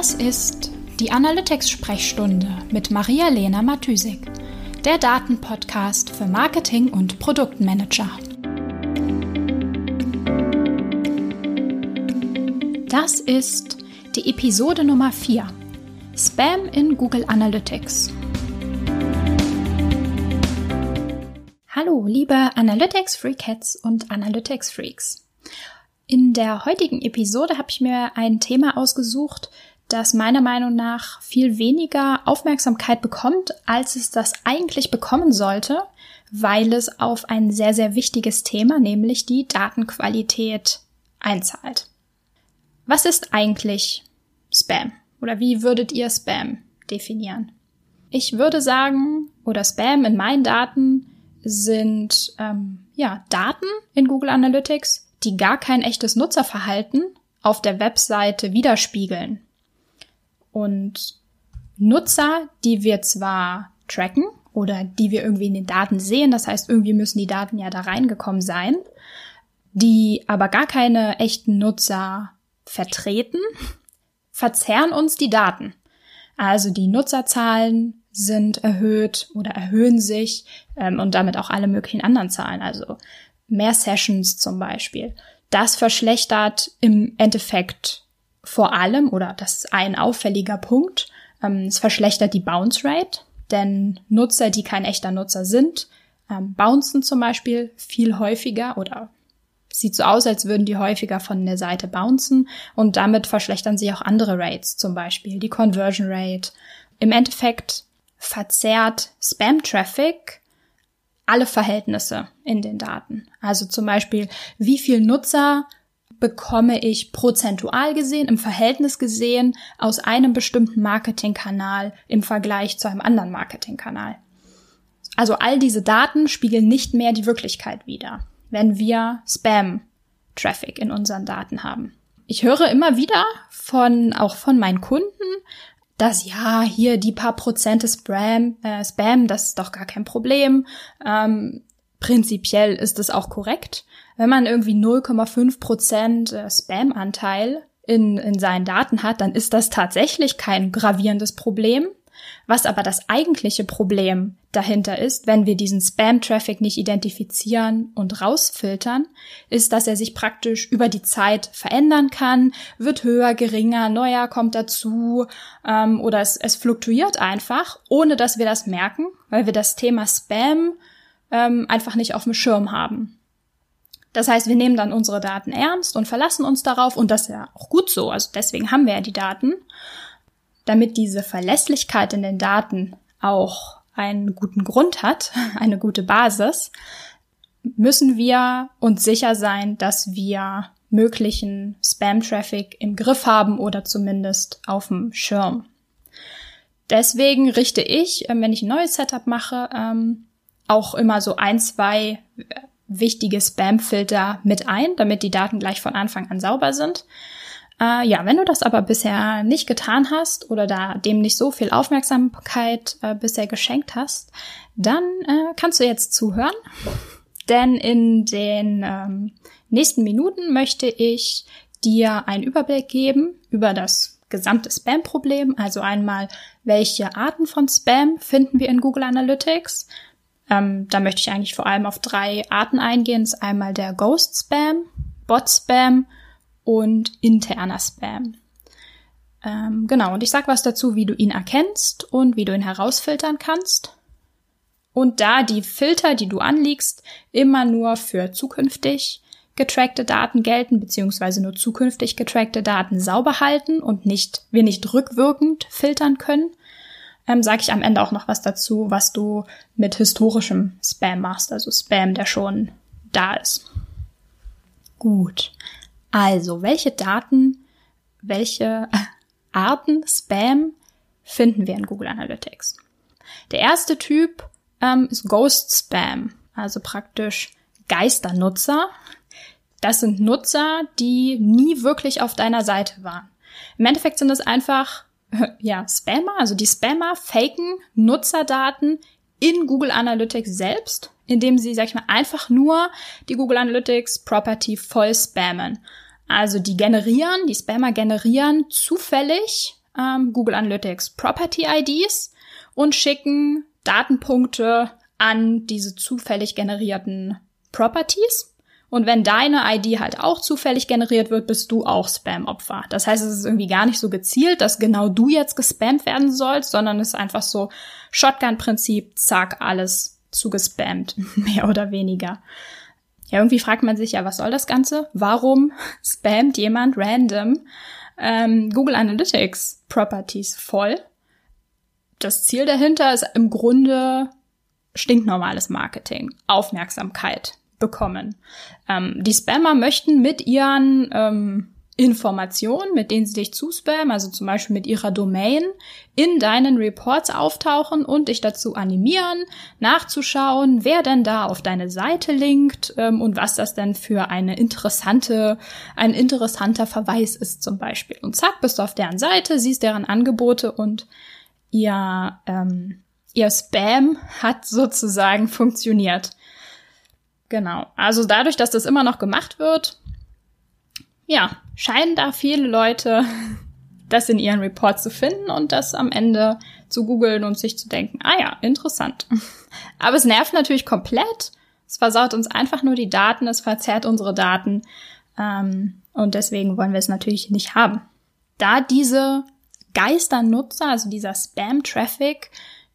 Das ist die Analytics-Sprechstunde mit Maria-Lena Matysik, der Datenpodcast für Marketing und Produktmanager. Das ist die Episode Nummer 4. Spam in Google Analytics. Hallo, liebe Analytics Freakheads und Analytics Freaks. In der heutigen Episode habe ich mir ein Thema ausgesucht, das meiner Meinung nach viel weniger Aufmerksamkeit bekommt, als es das eigentlich bekommen sollte, weil es auf ein sehr, sehr wichtiges Thema, nämlich die Datenqualität, einzahlt. Was ist eigentlich Spam? Oder wie würdet ihr Spam definieren? Ich würde sagen, oder Spam in meinen Daten sind ähm, ja Daten in Google Analytics, die gar kein echtes Nutzerverhalten auf der Webseite widerspiegeln. Und Nutzer, die wir zwar tracken oder die wir irgendwie in den Daten sehen, das heißt, irgendwie müssen die Daten ja da reingekommen sein, die aber gar keine echten Nutzer vertreten, verzerren uns die Daten. Also die Nutzerzahlen sind erhöht oder erhöhen sich ähm, und damit auch alle möglichen anderen Zahlen. Also mehr Sessions zum Beispiel. Das verschlechtert im Endeffekt vor allem, oder das ist ein auffälliger Punkt, ähm, es verschlechtert die Bounce Rate, denn Nutzer, die kein echter Nutzer sind, ähm, bouncen zum Beispiel viel häufiger oder sieht so aus, als würden die häufiger von der Seite bouncen und damit verschlechtern sich auch andere Rates, zum Beispiel die Conversion Rate. Im Endeffekt verzerrt Spam-Traffic alle Verhältnisse in den Daten. Also zum Beispiel, wie viel Nutzer bekomme ich prozentual gesehen, im Verhältnis gesehen, aus einem bestimmten Marketingkanal im Vergleich zu einem anderen Marketingkanal. Also all diese Daten spiegeln nicht mehr die Wirklichkeit wider, wenn wir Spam-Traffic in unseren Daten haben. Ich höre immer wieder von, auch von meinen Kunden, dass ja, hier die paar Prozente Spam, äh, Spam, das ist doch gar kein Problem. Ähm, prinzipiell ist es auch korrekt. Wenn man irgendwie 0,5 Prozent äh, Spam-Anteil in, in seinen Daten hat, dann ist das tatsächlich kein gravierendes Problem. Was aber das eigentliche Problem dahinter ist, wenn wir diesen Spam-Traffic nicht identifizieren und rausfiltern, ist, dass er sich praktisch über die Zeit verändern kann, wird höher, geringer, neuer kommt dazu ähm, oder es, es fluktuiert einfach, ohne dass wir das merken, weil wir das Thema Spam ähm, einfach nicht auf dem Schirm haben. Das heißt, wir nehmen dann unsere Daten ernst und verlassen uns darauf und das ist ja auch gut so, also deswegen haben wir ja die Daten damit diese Verlässlichkeit in den Daten auch einen guten Grund hat, eine gute Basis, müssen wir uns sicher sein, dass wir möglichen Spam-Traffic im Griff haben oder zumindest auf dem Schirm. Deswegen richte ich, ähm, wenn ich ein neues Setup mache, ähm, auch immer so ein, zwei wichtige Spam-Filter mit ein, damit die Daten gleich von Anfang an sauber sind. Äh, ja, wenn du das aber bisher nicht getan hast oder da dem nicht so viel Aufmerksamkeit äh, bisher geschenkt hast, dann äh, kannst du jetzt zuhören. Denn in den ähm, nächsten Minuten möchte ich dir einen Überblick geben über das gesamte Spam-Problem. Also einmal, welche Arten von Spam finden wir in Google Analytics? Ähm, da möchte ich eigentlich vor allem auf drei Arten eingehen. Das ist einmal der Ghost Spam, Bot Spam und interner Spam. Ähm, genau, und ich sag was dazu, wie du ihn erkennst und wie du ihn herausfiltern kannst. Und da die Filter, die du anlegst, immer nur für zukünftig getrackte Daten gelten, beziehungsweise nur zukünftig getrackte Daten sauber halten und nicht, wir nicht rückwirkend filtern können, ähm, sage ich am Ende auch noch was dazu, was du mit historischem Spam machst, also Spam, der schon da ist. Gut. Also, welche Daten, welche Arten Spam finden wir in Google Analytics? Der erste Typ ähm, ist Ghost Spam, also praktisch Geisternutzer. Das sind Nutzer, die nie wirklich auf deiner Seite waren. Im Endeffekt sind es einfach ja, Spammer, also die Spammer faken Nutzerdaten in Google Analytics selbst, indem sie, sag ich mal, einfach nur die Google Analytics Property voll spammen. Also die generieren, die Spammer generieren zufällig ähm, Google Analytics Property IDs und schicken Datenpunkte an diese zufällig generierten Properties. Und wenn deine ID halt auch zufällig generiert wird, bist du auch Spam-Opfer. Das heißt, es ist irgendwie gar nicht so gezielt, dass genau du jetzt gespammt werden sollst, sondern es ist einfach so Shotgun-Prinzip, zack, alles zugespammt, mehr oder weniger. Ja, irgendwie fragt man sich ja, was soll das Ganze? Warum spammt jemand random ähm, Google Analytics Properties voll? Das Ziel dahinter ist im Grunde stinknormales Marketing, Aufmerksamkeit bekommen. Ähm, die Spammer möchten mit ihren ähm, Informationen, mit denen sie dich zuspammen, also zum Beispiel mit ihrer Domain, in deinen Reports auftauchen und dich dazu animieren, nachzuschauen, wer denn da auf deine Seite linkt ähm, und was das denn für eine interessante, ein interessanter Verweis ist zum Beispiel. Und zack, bist du auf deren Seite, siehst deren Angebote und ihr, ähm, ihr Spam hat sozusagen funktioniert. Genau. Also dadurch, dass das immer noch gemacht wird, ja, scheinen da viele Leute das in ihren Reports zu finden und das am Ende zu googeln und sich zu denken, ah ja, interessant. Aber es nervt natürlich komplett. Es versaut uns einfach nur die Daten, es verzerrt unsere Daten. Ähm, und deswegen wollen wir es natürlich nicht haben. Da diese Geisternutzer, also dieser Spam-Traffic,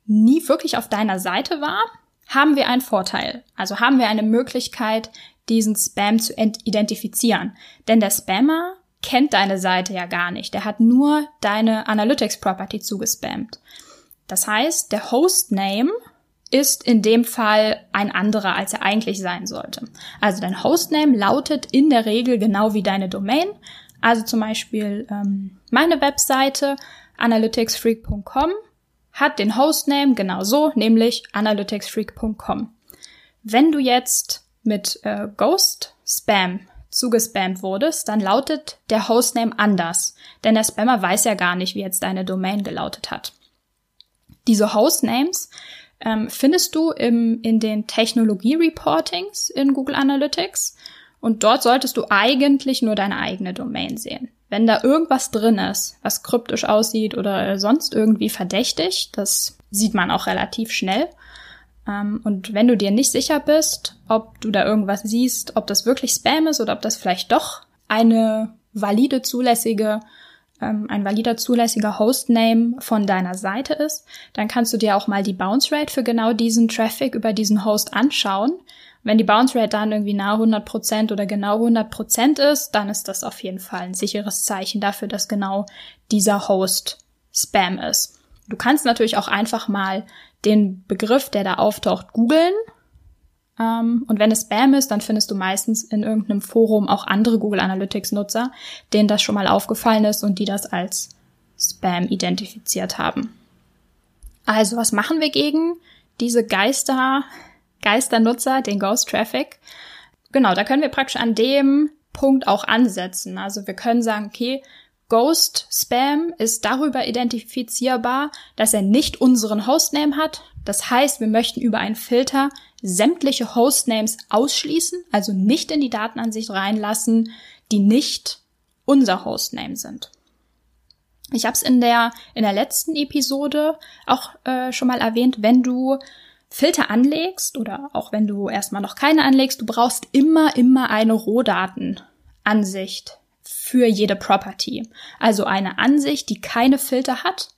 nie wirklich auf deiner Seite war, haben wir einen Vorteil. Also haben wir eine Möglichkeit, diesen Spam zu identifizieren. Denn der Spammer kennt deine Seite ja gar nicht. Der hat nur deine Analytics Property zugespammt. Das heißt, der Hostname ist in dem Fall ein anderer, als er eigentlich sein sollte. Also dein Hostname lautet in der Regel genau wie deine Domain. Also zum Beispiel ähm, meine Webseite analyticsfreak.com hat den Hostname genau so, nämlich analyticsfreak.com. Wenn du jetzt mit äh, Ghost Spam zugespammt wurdest, dann lautet der Hostname anders, denn der Spammer weiß ja gar nicht, wie jetzt deine Domain gelautet hat. Diese Hostnames ähm, findest du im, in den Technologie-Reportings in Google Analytics und dort solltest du eigentlich nur deine eigene Domain sehen. Wenn da irgendwas drin ist, was kryptisch aussieht oder sonst irgendwie verdächtig, das sieht man auch relativ schnell. Ähm, und wenn du dir nicht sicher bist, ob du da irgendwas siehst, ob das wirklich Spam ist oder ob das vielleicht doch eine valide zulässige ähm, ein valider zulässiger Hostname von deiner Seite ist, dann kannst du dir auch mal die Bounce Rate für genau diesen Traffic über diesen Host anschauen. Wenn die Bounce Rate dann irgendwie nahe 100% oder genau 100% ist, dann ist das auf jeden Fall ein sicheres Zeichen dafür, dass genau dieser Host Spam ist. Du kannst natürlich auch einfach mal den Begriff, der da auftaucht, googeln. Ähm, und wenn es Spam ist, dann findest du meistens in irgendeinem Forum auch andere Google Analytics Nutzer, denen das schon mal aufgefallen ist und die das als Spam identifiziert haben. Also, was machen wir gegen diese Geister Geisternutzer, den Ghost Traffic. Genau, da können wir praktisch an dem Punkt auch ansetzen. Also wir können sagen, okay, Ghost Spam ist darüber identifizierbar, dass er nicht unseren Hostname hat. Das heißt, wir möchten über einen Filter sämtliche Hostnames ausschließen, also nicht in die Datenansicht reinlassen, die nicht unser Hostname sind. Ich habe es in der in der letzten Episode auch äh, schon mal erwähnt, wenn du Filter anlegst oder auch wenn du erstmal noch keine anlegst, du brauchst immer, immer eine Rohdatenansicht für jede Property. Also eine Ansicht, die keine Filter hat.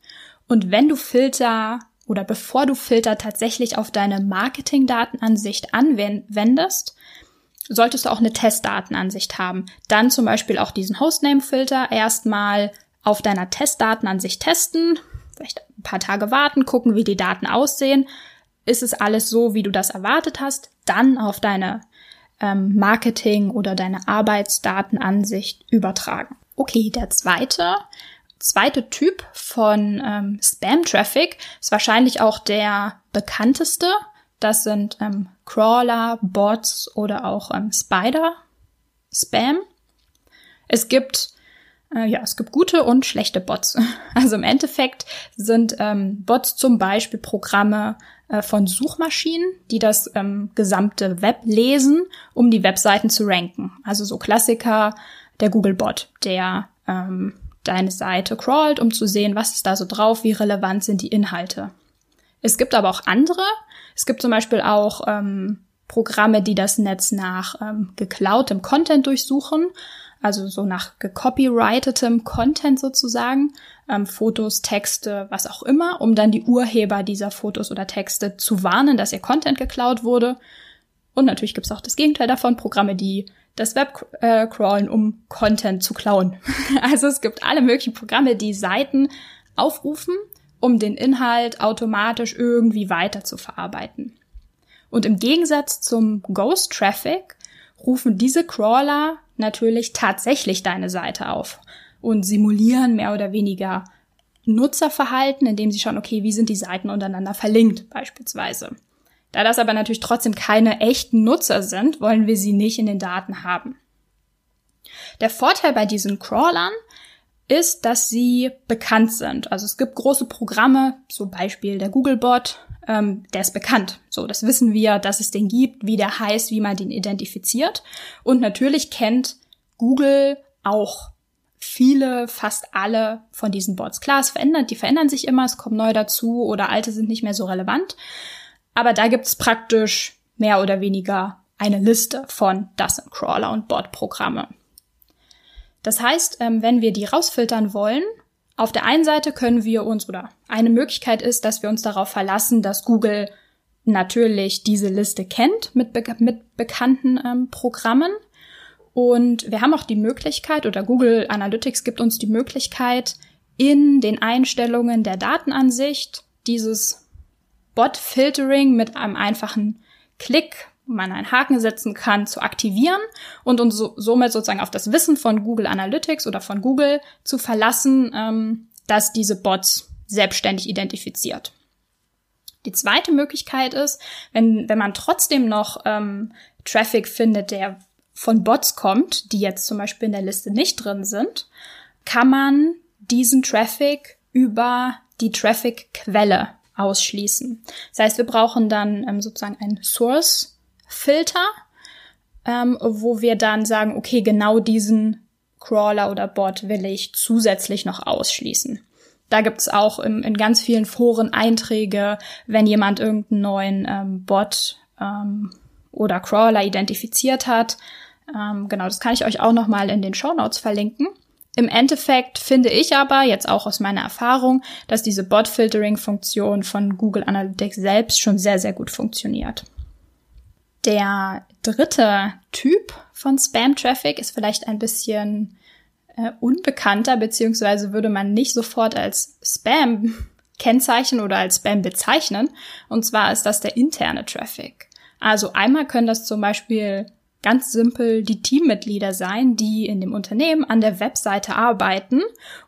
Und wenn du Filter oder bevor du Filter tatsächlich auf deine Marketingdatenansicht anwendest, solltest du auch eine Testdatenansicht haben. Dann zum Beispiel auch diesen Hostname-Filter erstmal auf deiner Testdatenansicht testen, vielleicht ein paar Tage warten, gucken, wie die Daten aussehen ist es alles so, wie du das erwartet hast, dann auf deine ähm, Marketing- oder deine Arbeitsdatenansicht übertragen. Okay, der zweite, zweite Typ von ähm, Spam-Traffic ist wahrscheinlich auch der bekannteste. Das sind ähm, Crawler, Bots oder auch ähm, Spider-Spam. Es gibt äh, ja, es gibt gute und schlechte Bots. Also im Endeffekt sind ähm, Bots zum Beispiel Programme äh, von Suchmaschinen, die das ähm, gesamte Web lesen, um die Webseiten zu ranken. Also so Klassiker, der Googlebot, der ähm, deine Seite crawlt, um zu sehen, was ist da so drauf, wie relevant sind die Inhalte. Es gibt aber auch andere. Es gibt zum Beispiel auch ähm, Programme, die das Netz nach ähm, geklautem Content durchsuchen, also so nach gecopyrightetem Content sozusagen, ähm, Fotos, Texte, was auch immer, um dann die Urheber dieser Fotos oder Texte zu warnen, dass ihr Content geklaut wurde. Und natürlich gibt es auch das Gegenteil davon, Programme, die das Web äh, crawlen, um Content zu klauen. also es gibt alle möglichen Programme, die Seiten aufrufen, um den Inhalt automatisch irgendwie weiter zu verarbeiten. Und im Gegensatz zum Ghost Traffic rufen diese Crawler natürlich tatsächlich deine Seite auf und simulieren mehr oder weniger Nutzerverhalten, indem sie schauen, okay, wie sind die Seiten untereinander verlinkt beispielsweise. Da das aber natürlich trotzdem keine echten Nutzer sind, wollen wir sie nicht in den Daten haben. Der Vorteil bei diesen Crawlern ist, dass sie bekannt sind. Also es gibt große Programme, so Beispiel der Googlebot, ähm, der ist bekannt. So, das wissen wir, dass es den gibt, wie der heißt, wie man den identifiziert. Und natürlich kennt Google auch viele, fast alle von diesen Bots. Klar, es verändert, die verändern sich immer, es kommen neue dazu oder alte sind nicht mehr so relevant. Aber da gibt es praktisch mehr oder weniger eine Liste von das sind Crawler und Bot-Programme. Das heißt, ähm, wenn wir die rausfiltern wollen, auf der einen Seite können wir uns, oder eine Möglichkeit ist, dass wir uns darauf verlassen, dass Google natürlich diese Liste kennt mit, be mit bekannten ähm, Programmen. Und wir haben auch die Möglichkeit, oder Google Analytics gibt uns die Möglichkeit, in den Einstellungen der Datenansicht dieses Bot-Filtering mit einem einfachen Klick man einen Haken setzen kann, zu aktivieren und uns so, somit sozusagen auf das Wissen von Google Analytics oder von Google zu verlassen, ähm, dass diese Bots selbstständig identifiziert. Die zweite Möglichkeit ist, wenn, wenn man trotzdem noch ähm, Traffic findet, der von Bots kommt, die jetzt zum Beispiel in der Liste nicht drin sind, kann man diesen Traffic über die Traffic-Quelle ausschließen. Das heißt, wir brauchen dann ähm, sozusagen ein Source Filter, ähm, wo wir dann sagen, okay, genau diesen Crawler oder Bot will ich zusätzlich noch ausschließen. Da gibt's auch im, in ganz vielen Foren Einträge, wenn jemand irgendeinen neuen ähm, Bot ähm, oder Crawler identifiziert hat. Ähm, genau, das kann ich euch auch noch mal in den Show Notes verlinken. Im Endeffekt finde ich aber, jetzt auch aus meiner Erfahrung, dass diese Bot-Filtering-Funktion von Google Analytics selbst schon sehr, sehr gut funktioniert. Der dritte Typ von Spam-Traffic ist vielleicht ein bisschen äh, unbekannter, beziehungsweise würde man nicht sofort als Spam kennzeichnen oder als Spam bezeichnen. Und zwar ist das der interne Traffic. Also einmal können das zum Beispiel ganz simpel die Teammitglieder sein, die in dem Unternehmen an der Webseite arbeiten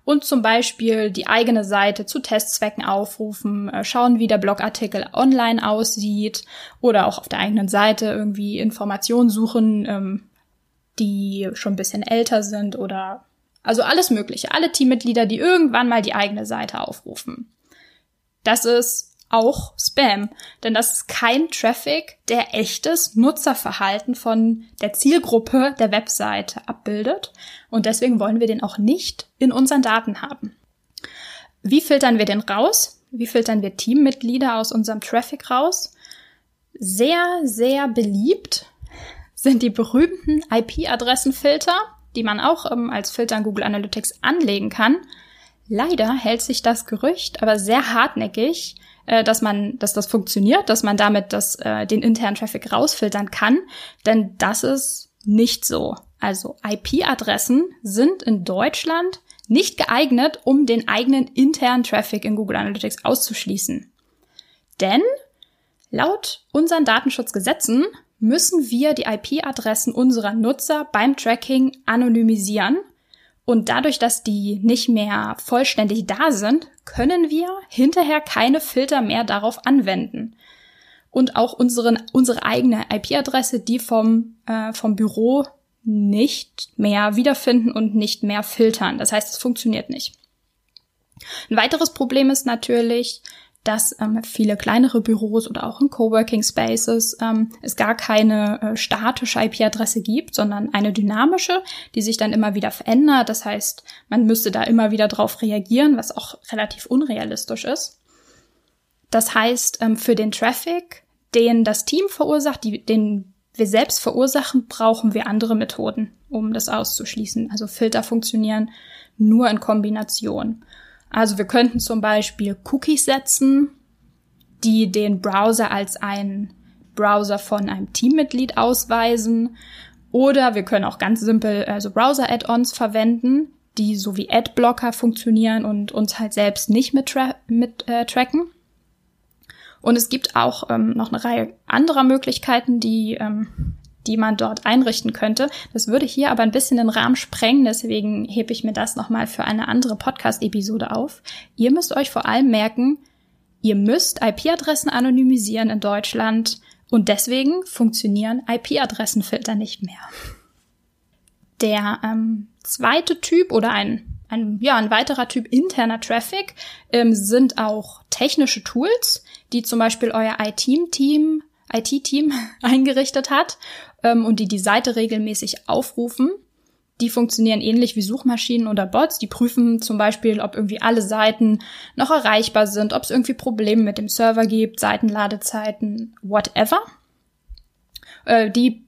und zum Beispiel die eigene Seite zu Testzwecken aufrufen, äh, schauen, wie der Blogartikel online aussieht oder auch auf der eigenen Seite irgendwie Informationen suchen, ähm, die schon ein bisschen älter sind oder also alles Mögliche. Alle Teammitglieder, die irgendwann mal die eigene Seite aufrufen. Das ist auch Spam. Denn das ist kein Traffic, der echtes Nutzerverhalten von der Zielgruppe der Webseite abbildet. Und deswegen wollen wir den auch nicht in unseren Daten haben. Wie filtern wir den raus? Wie filtern wir Teammitglieder aus unserem Traffic raus? Sehr, sehr beliebt sind die berühmten IP-Adressenfilter, die man auch ähm, als Filter in Google Analytics anlegen kann. Leider hält sich das Gerücht aber sehr hartnäckig äh, dass man, dass das funktioniert, dass man damit das, äh, den internen Traffic rausfiltern kann, denn das ist nicht so. Also IP-Adressen sind in Deutschland nicht geeignet, um den eigenen internen Traffic in Google Analytics auszuschließen. Denn laut unseren Datenschutzgesetzen müssen wir die IP-Adressen unserer Nutzer beim Tracking anonymisieren und dadurch, dass die nicht mehr vollständig da sind, können wir hinterher keine Filter mehr darauf anwenden. Und auch unseren, unsere eigene IP-Adresse, die vom, äh, vom Büro nicht mehr wiederfinden und nicht mehr filtern. Das heißt, es funktioniert nicht. Ein weiteres Problem ist natürlich, dass ähm, viele kleinere Büros oder auch in Coworking Spaces ähm, es gar keine äh, statische IP-Adresse gibt, sondern eine dynamische, die sich dann immer wieder verändert. Das heißt, man müsste da immer wieder drauf reagieren, was auch relativ unrealistisch ist. Das heißt, ähm, für den Traffic, den das Team verursacht, die, den wir selbst verursachen, brauchen wir andere Methoden, um das auszuschließen. Also Filter funktionieren nur in Kombination. Also wir könnten zum Beispiel Cookies setzen, die den Browser als einen Browser von einem Teammitglied ausweisen. Oder wir können auch ganz simpel also Browser-Add-ons verwenden, die so wie Adblocker funktionieren und uns halt selbst nicht mit, tra mit äh, tracken. Und es gibt auch ähm, noch eine Reihe anderer Möglichkeiten, die ähm, die man dort einrichten könnte. Das würde hier aber ein bisschen den Rahmen sprengen, deswegen hebe ich mir das nochmal für eine andere Podcast-Episode auf. Ihr müsst euch vor allem merken, ihr müsst IP-Adressen anonymisieren in Deutschland und deswegen funktionieren IP-Adressenfilter nicht mehr. Der ähm, zweite Typ oder ein, ein, ja, ein weiterer Typ interner Traffic ähm, sind auch technische Tools, die zum Beispiel euer IT-Team IT-Team eingerichtet hat ähm, und die die Seite regelmäßig aufrufen. Die funktionieren ähnlich wie Suchmaschinen oder Bots. Die prüfen zum Beispiel, ob irgendwie alle Seiten noch erreichbar sind, ob es irgendwie Probleme mit dem Server gibt, Seitenladezeiten, whatever. Äh, die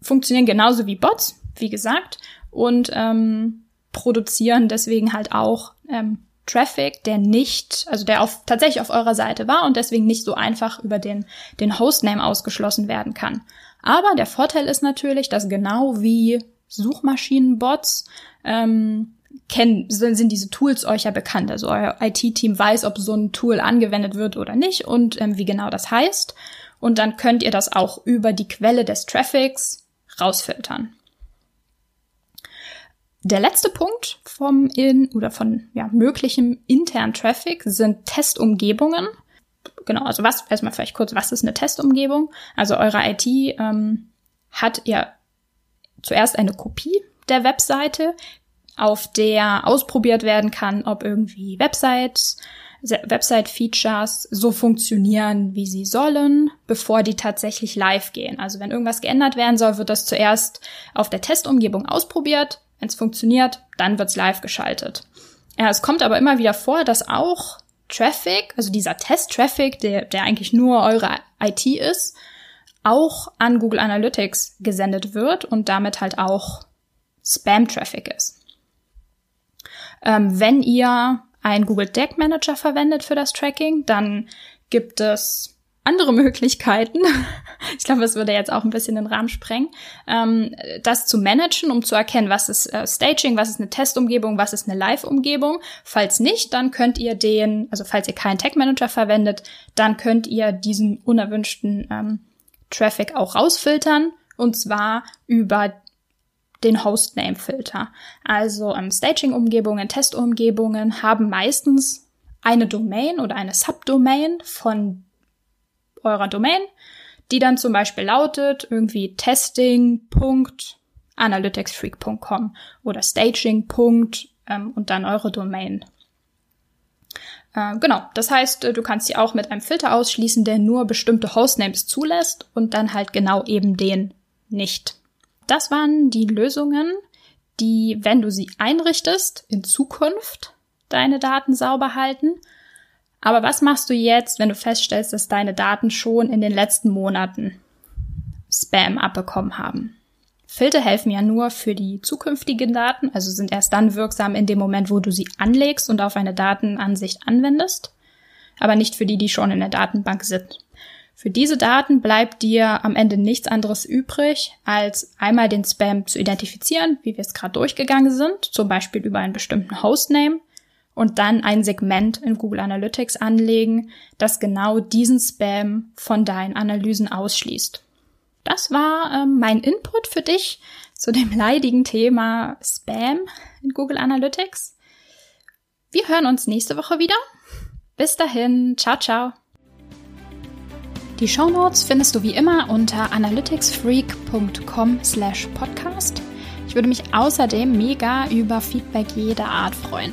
funktionieren genauso wie Bots, wie gesagt, und ähm, produzieren deswegen halt auch ähm, Traffic, der nicht, also der auf, tatsächlich auf eurer Seite war und deswegen nicht so einfach über den, den Hostname ausgeschlossen werden kann. Aber der Vorteil ist natürlich, dass genau wie Suchmaschinenbots ähm, kennen, sind, diese Tools euch ja bekannt. Also euer IT-Team weiß, ob so ein Tool angewendet wird oder nicht und ähm, wie genau das heißt. Und dann könnt ihr das auch über die Quelle des Traffics rausfiltern. Der letzte Punkt vom in oder von ja, möglichem internen Traffic sind Testumgebungen. Genau, also was, erstmal vielleicht kurz, was ist eine Testumgebung? Also eure IT ähm, hat ja zuerst eine Kopie der Webseite, auf der ausprobiert werden kann, ob irgendwie Websites, Website-Features so funktionieren, wie sie sollen, bevor die tatsächlich live gehen. Also wenn irgendwas geändert werden soll, wird das zuerst auf der Testumgebung ausprobiert, wenn es funktioniert, dann wird's live geschaltet. Ja, es kommt aber immer wieder vor, dass auch Traffic, also dieser Test-Traffic, der, der eigentlich nur eure IT ist, auch an Google Analytics gesendet wird und damit halt auch Spam-Traffic ist. Ähm, wenn ihr einen Google Deck Manager verwendet für das Tracking, dann gibt es andere Möglichkeiten, ich glaube, es würde jetzt auch ein bisschen den Rahmen sprengen, ähm, das zu managen, um zu erkennen, was ist äh, Staging, was ist eine Testumgebung, was ist eine Live-Umgebung. Falls nicht, dann könnt ihr den, also falls ihr keinen Tag Manager verwendet, dann könnt ihr diesen unerwünschten ähm, Traffic auch rausfiltern und zwar über den Hostname-Filter. Also ähm, Staging-Umgebungen, Testumgebungen haben meistens eine Domain oder eine Subdomain von eurer Domain, die dann zum Beispiel lautet irgendwie testing.analyticsfreak.com oder staging. Ähm, und dann eure Domain. Äh, genau, das heißt, äh, du kannst sie auch mit einem Filter ausschließen, der nur bestimmte Hostnames zulässt und dann halt genau eben den nicht. Das waren die Lösungen, die, wenn du sie einrichtest, in Zukunft deine Daten sauber halten aber was machst du jetzt, wenn du feststellst, dass deine Daten schon in den letzten Monaten Spam abbekommen haben? Filter helfen ja nur für die zukünftigen Daten, also sind erst dann wirksam in dem Moment, wo du sie anlegst und auf eine Datenansicht anwendest, aber nicht für die, die schon in der Datenbank sind. Für diese Daten bleibt dir am Ende nichts anderes übrig, als einmal den Spam zu identifizieren, wie wir es gerade durchgegangen sind, zum Beispiel über einen bestimmten Hostname, und dann ein Segment in Google Analytics anlegen, das genau diesen Spam von deinen Analysen ausschließt. Das war ähm, mein Input für dich zu dem leidigen Thema Spam in Google Analytics. Wir hören uns nächste Woche wieder. Bis dahin, ciao, ciao. Die Show Notes findest du wie immer unter analyticsfreak.com slash podcast. Ich würde mich außerdem mega über Feedback jeder Art freuen.